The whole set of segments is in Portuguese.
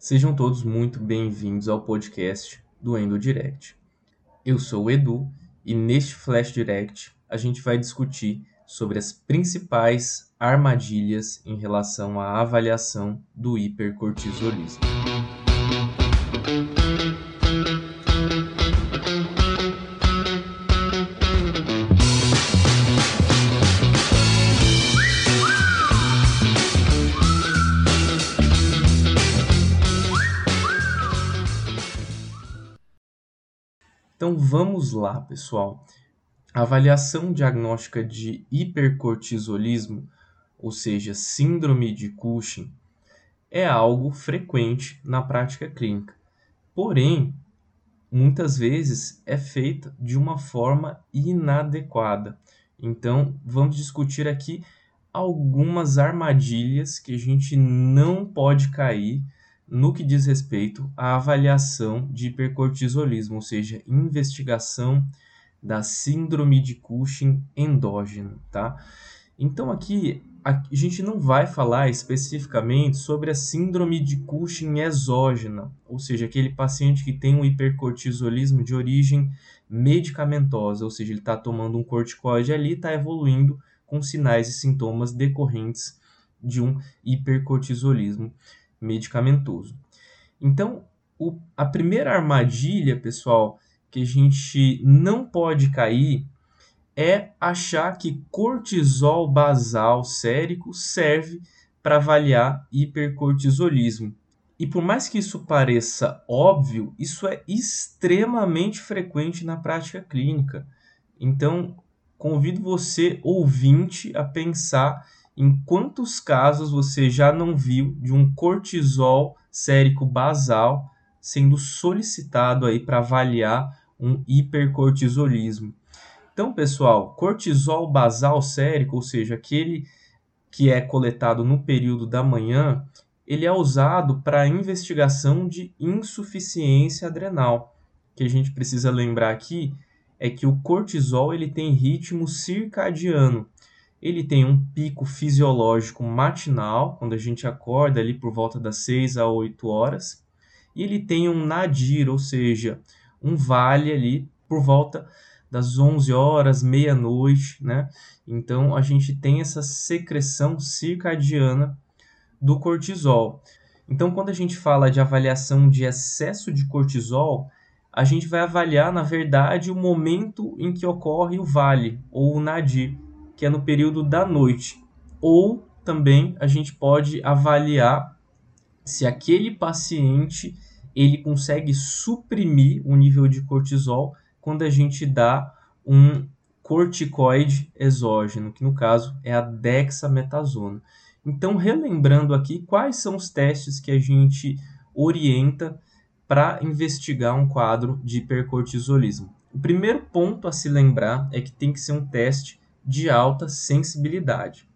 Sejam todos muito bem-vindos ao podcast do Endo Direct. Eu sou o Edu e neste Flash Direct a gente vai discutir sobre as principais armadilhas em relação à avaliação do hipercortisolismo. Então vamos lá, pessoal. A avaliação diagnóstica de hipercortisolismo, ou seja, síndrome de Cushing, é algo frequente na prática clínica. Porém, muitas vezes é feita de uma forma inadequada. Então, vamos discutir aqui algumas armadilhas que a gente não pode cair no que diz respeito à avaliação de hipercortisolismo, ou seja, investigação da síndrome de Cushing endógena, tá? Então aqui a gente não vai falar especificamente sobre a síndrome de Cushing exógena, ou seja, aquele paciente que tem um hipercortisolismo de origem medicamentosa, ou seja, ele está tomando um corticoide ali, está evoluindo com sinais e sintomas decorrentes de um hipercortisolismo medicamentoso. Então, o, a primeira armadilha, pessoal, que a gente não pode cair é achar que cortisol basal sérico serve para avaliar hipercortisolismo. E por mais que isso pareça óbvio, isso é extremamente frequente na prática clínica. Então, convido você, ouvinte, a pensar em quantos casos você já não viu de um cortisol sérico basal sendo solicitado aí para avaliar um hipercortisolismo. Então, pessoal, cortisol basal sérico, ou seja, aquele que é coletado no período da manhã, ele é usado para investigação de insuficiência adrenal. O que a gente precisa lembrar aqui é que o cortisol ele tem ritmo circadiano. Ele tem um pico fisiológico matinal, quando a gente acorda ali por volta das 6 a 8 horas, e ele tem um nadir, ou seja, um vale ali por volta das 11 horas, meia-noite, né? Então a gente tem essa secreção circadiana do cortisol. Então quando a gente fala de avaliação de excesso de cortisol, a gente vai avaliar, na verdade, o momento em que ocorre o vale ou o nadir que é no período da noite. Ou também a gente pode avaliar se aquele paciente ele consegue suprimir o nível de cortisol quando a gente dá um corticoide exógeno, que no caso é a dexametasona. Então, relembrando aqui, quais são os testes que a gente orienta para investigar um quadro de hipercortisolismo? O primeiro ponto a se lembrar é que tem que ser um teste de alta sensibilidade.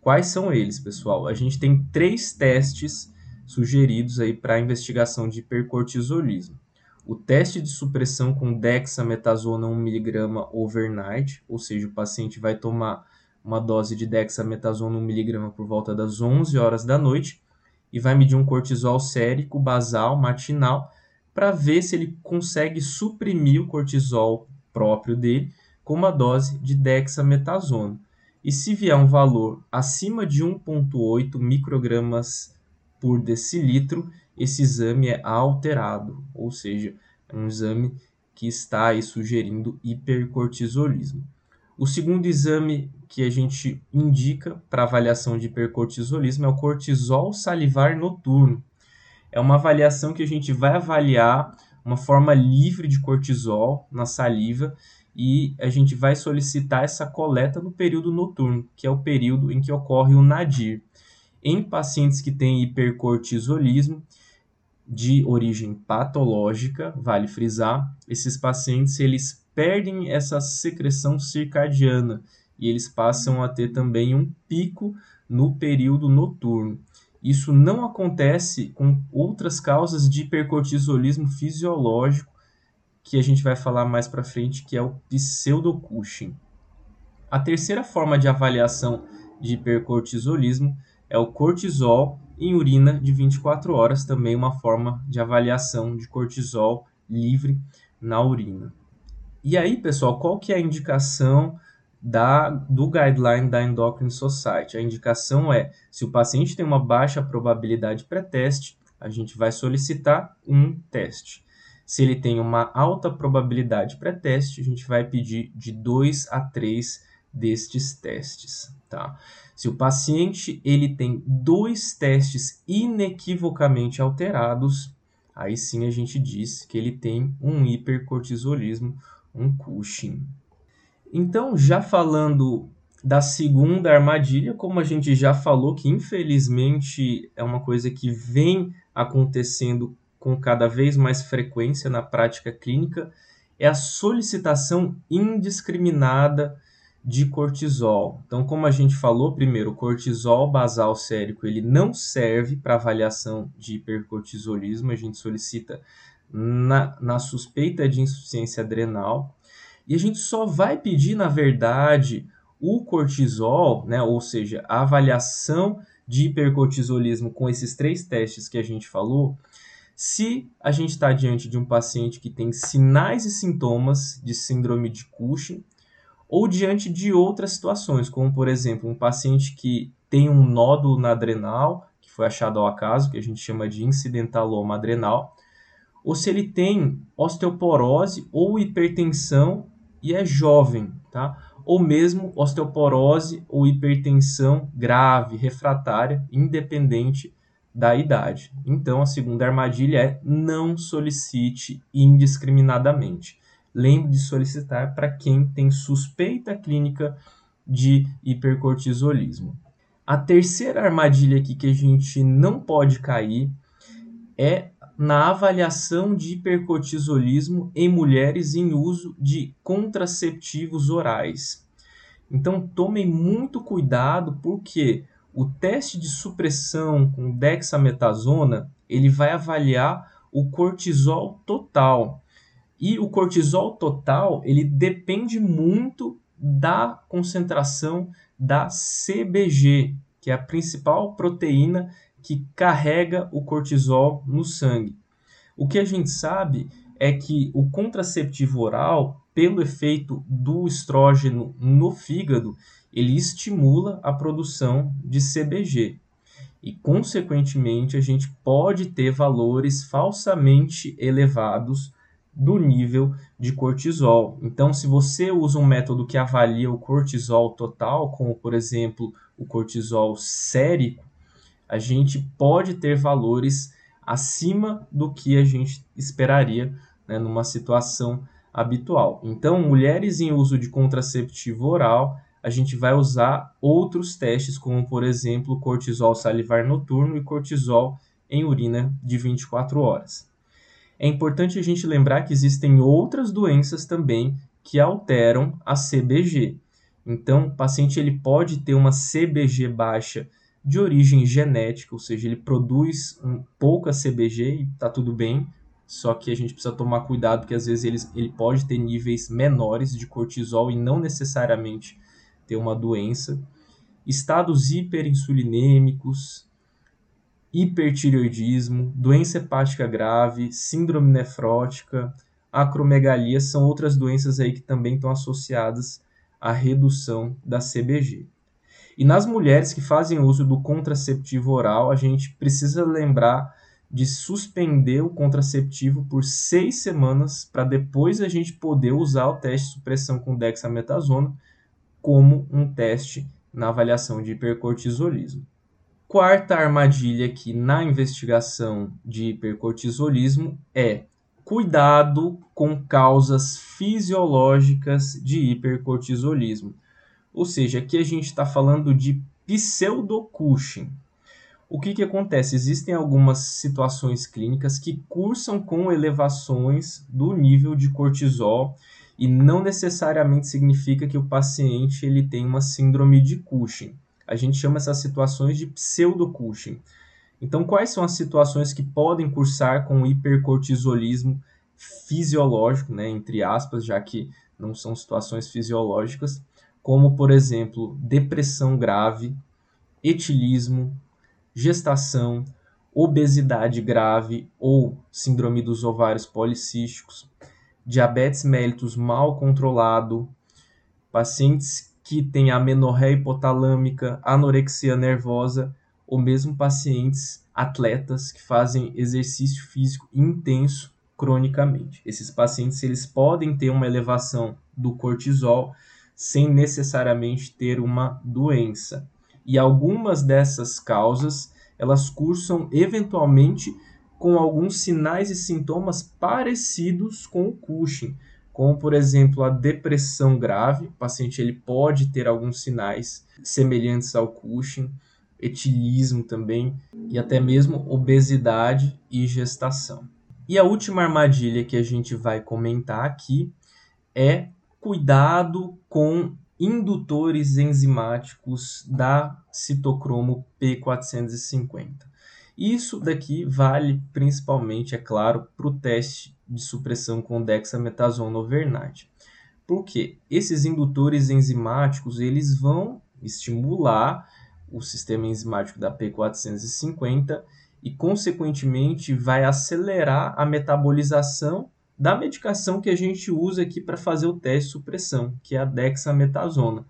Quais são eles, pessoal? A gente tem três testes sugeridos aí para investigação de hipercortisolismo. O teste de supressão com dexametasona 1mg overnight, ou seja, o paciente vai tomar uma dose de dexametasona 1mg por volta das 11 horas da noite e vai medir um cortisol sérico basal matinal para ver se ele consegue suprimir o cortisol próprio dele com uma dose de dexametasona. E se vier um valor acima de 1,8 microgramas por decilitro, esse exame é alterado, ou seja, é um exame que está aí sugerindo hipercortisolismo. O segundo exame que a gente indica para avaliação de hipercortisolismo é o cortisol salivar noturno. É uma avaliação que a gente vai avaliar uma forma livre de cortisol na saliva e a gente vai solicitar essa coleta no período noturno, que é o período em que ocorre o nadir. Em pacientes que têm hipercortisolismo de origem patológica, vale frisar, esses pacientes eles perdem essa secreção circadiana e eles passam a ter também um pico no período noturno. Isso não acontece com outras causas de hipercortisolismo fisiológico que a gente vai falar mais para frente, que é o pseudo-Cushing. A terceira forma de avaliação de hipercortisolismo é o cortisol em urina de 24 horas, também uma forma de avaliação de cortisol livre na urina. E aí, pessoal, qual que é a indicação da, do guideline da Endocrine Society? A indicação é, se o paciente tem uma baixa probabilidade pré-teste, a gente vai solicitar um teste. Se ele tem uma alta probabilidade pré-teste, a gente vai pedir de 2 a 3 destes testes, tá? Se o paciente ele tem dois testes inequivocamente alterados, aí sim a gente diz que ele tem um hipercortisolismo, um Cushing. Então, já falando da segunda armadilha, como a gente já falou, que infelizmente é uma coisa que vem acontecendo com cada vez mais frequência na prática clínica, é a solicitação indiscriminada de cortisol. Então, como a gente falou, primeiro, o cortisol basal sérico ele não serve para avaliação de hipercortisolismo, a gente solicita na, na suspeita de insuficiência adrenal. E a gente só vai pedir, na verdade, o cortisol, né, ou seja, a avaliação de hipercortisolismo com esses três testes que a gente falou, se a gente está diante de um paciente que tem sinais e sintomas de síndrome de Cushing, ou diante de outras situações, como por exemplo, um paciente que tem um nódulo na adrenal, que foi achado ao acaso, que a gente chama de incidentaloma adrenal, ou se ele tem osteoporose ou hipertensão e é jovem, tá? Ou mesmo osteoporose ou hipertensão grave, refratária, independente da idade. Então, a segunda armadilha é não solicite indiscriminadamente. Lembre de solicitar para quem tem suspeita clínica de hipercortisolismo. A terceira armadilha aqui que a gente não pode cair é na avaliação de hipercortisolismo em mulheres em uso de contraceptivos orais. Então tomem muito cuidado porque o teste de supressão com dexametasona, ele vai avaliar o cortisol total. E o cortisol total, ele depende muito da concentração da CBG, que é a principal proteína que carrega o cortisol no sangue. O que a gente sabe é que o contraceptivo oral, pelo efeito do estrógeno no fígado, ele estimula a produção de CBG. E, consequentemente, a gente pode ter valores falsamente elevados do nível de cortisol. Então, se você usa um método que avalia o cortisol total, como por exemplo o cortisol sérico, a gente pode ter valores acima do que a gente esperaria né, numa situação habitual. Então, mulheres em uso de contraceptivo oral, a gente vai usar outros testes, como por exemplo cortisol salivar noturno e cortisol em urina de 24 horas. É importante a gente lembrar que existem outras doenças também que alteram a CBG. Então, o paciente ele pode ter uma CBG baixa de origem genética, ou seja, ele produz um, pouca CBG e está tudo bem, só que a gente precisa tomar cuidado porque às vezes ele, ele pode ter níveis menores de cortisol e não necessariamente ter uma doença. Estados hiperinsulinêmicos, hipertireoidismo, doença hepática grave, síndrome nefrótica, acromegalia são outras doenças aí que também estão associadas à redução da CBG. E nas mulheres que fazem uso do contraceptivo oral, a gente precisa lembrar de suspender o contraceptivo por seis semanas para depois a gente poder usar o teste de supressão com dexametasona como um teste na avaliação de hipercortisolismo. Quarta armadilha aqui na investigação de hipercortisolismo é cuidado com causas fisiológicas de hipercortisolismo. Ou seja, aqui a gente está falando de pseudo-Cushing. O que, que acontece? Existem algumas situações clínicas que cursam com elevações do nível de cortisol e não necessariamente significa que o paciente ele tem uma síndrome de Cushing. A gente chama essas situações de pseudo-Cushing. Então, quais são as situações que podem cursar com hipercortisolismo fisiológico, né, entre aspas, já que não são situações fisiológicas? como, por exemplo, depressão grave, etilismo, gestação, obesidade grave ou síndrome dos ovários policísticos, diabetes mellitus mal controlado, pacientes que têm amenorreia hipotalâmica, anorexia nervosa ou mesmo pacientes atletas que fazem exercício físico intenso cronicamente. Esses pacientes eles podem ter uma elevação do cortisol sem necessariamente ter uma doença. E algumas dessas causas, elas cursam eventualmente com alguns sinais e sintomas parecidos com o Cushing, como por exemplo a depressão grave, o paciente ele pode ter alguns sinais semelhantes ao Cushing, etilismo também e até mesmo obesidade e gestação. E a última armadilha que a gente vai comentar aqui é cuidado com indutores enzimáticos da citocromo P450. Isso daqui vale principalmente, é claro, para o teste de supressão com dexametasona overnight. Porque esses indutores enzimáticos eles vão estimular o sistema enzimático da P450 e, consequentemente, vai acelerar a metabolização da medicação que a gente usa aqui para fazer o teste de supressão, que é a dexametasona.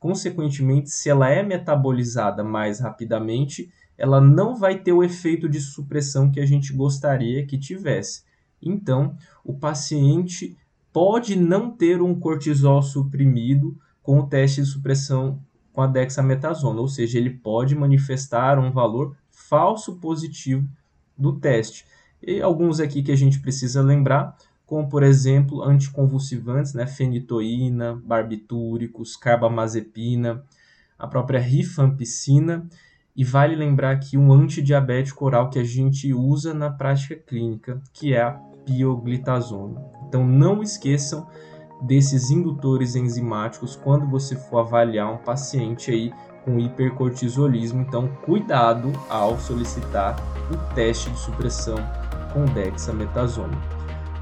Consequentemente, se ela é metabolizada mais rapidamente, ela não vai ter o efeito de supressão que a gente gostaria que tivesse. Então, o paciente pode não ter um cortisol suprimido com o teste de supressão com a dexametasona, ou seja, ele pode manifestar um valor falso positivo do teste. E alguns aqui que a gente precisa lembrar, como por exemplo anticonvulsivantes, né, fenitoína, barbitúricos, carbamazepina, a própria rifampicina, e vale lembrar aqui um antidiabético oral que a gente usa na prática clínica, que é a pioglitazona. Então não esqueçam desses indutores enzimáticos quando você for avaliar um paciente aí com hipercortisolismo. Então, cuidado ao solicitar o teste de supressão com dexametasona.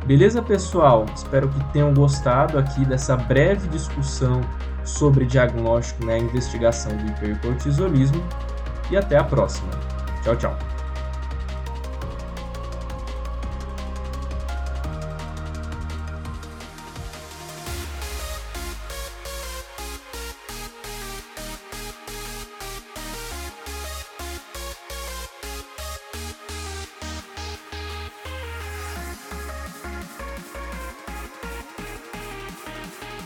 Beleza, pessoal? Espero que tenham gostado aqui dessa breve discussão sobre diagnóstico, né, investigação do hipercortisolismo e até a próxima. Tchau, tchau.